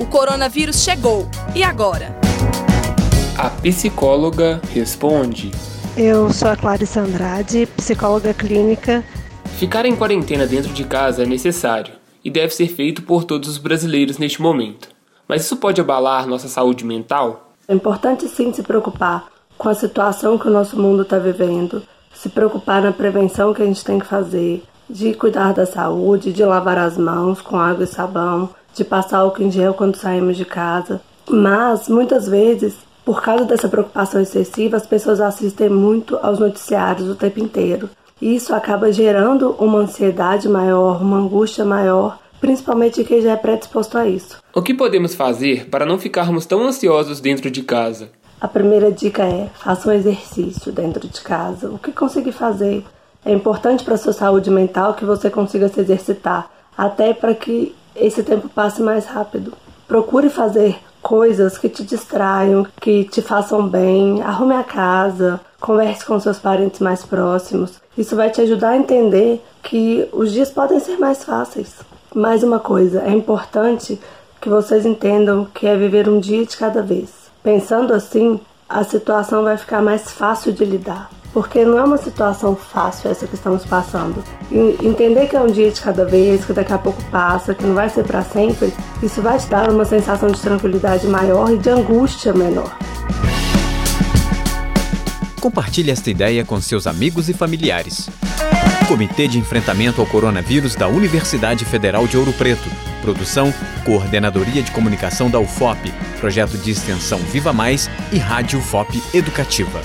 O coronavírus chegou. E agora? A psicóloga responde. Eu sou a Clarissa Andrade, psicóloga clínica. Ficar em quarentena dentro de casa é necessário e deve ser feito por todos os brasileiros neste momento. Mas isso pode abalar nossa saúde mental? É importante sim se preocupar com a situação que o nosso mundo está vivendo, se preocupar na prevenção que a gente tem que fazer, de cuidar da saúde, de lavar as mãos com água e sabão, de passar álcool em gel quando saímos de casa. Mas muitas vezes, por causa dessa preocupação excessiva, as pessoas assistem muito aos noticiários o tempo inteiro. E isso acaba gerando uma ansiedade maior, uma angústia maior, principalmente quem já é predisposto a isso. O que podemos fazer para não ficarmos tão ansiosos dentro de casa? A primeira dica é: faça um exercício dentro de casa. O que conseguir fazer? É importante para sua saúde mental que você consiga se exercitar, até para que esse tempo passe mais rápido. Procure fazer coisas que te distraiam, que te façam bem, arrume a casa, converse com seus parentes mais próximos. Isso vai te ajudar a entender que os dias podem ser mais fáceis. Mais uma coisa, é importante que vocês entendam que é viver um dia de cada vez. Pensando assim, a situação vai ficar mais fácil de lidar porque não é uma situação fácil essa que estamos passando. E entender que é um dia de cada vez, que daqui a pouco passa, que não vai ser para sempre, isso vai te dar uma sensação de tranquilidade maior e de angústia menor. Compartilhe esta ideia com seus amigos e familiares. Comitê de Enfrentamento ao Coronavírus da Universidade Federal de Ouro Preto. Produção, Coordenadoria de Comunicação da UFOP, Projeto de Extensão Viva Mais e Rádio UFOP Educativa.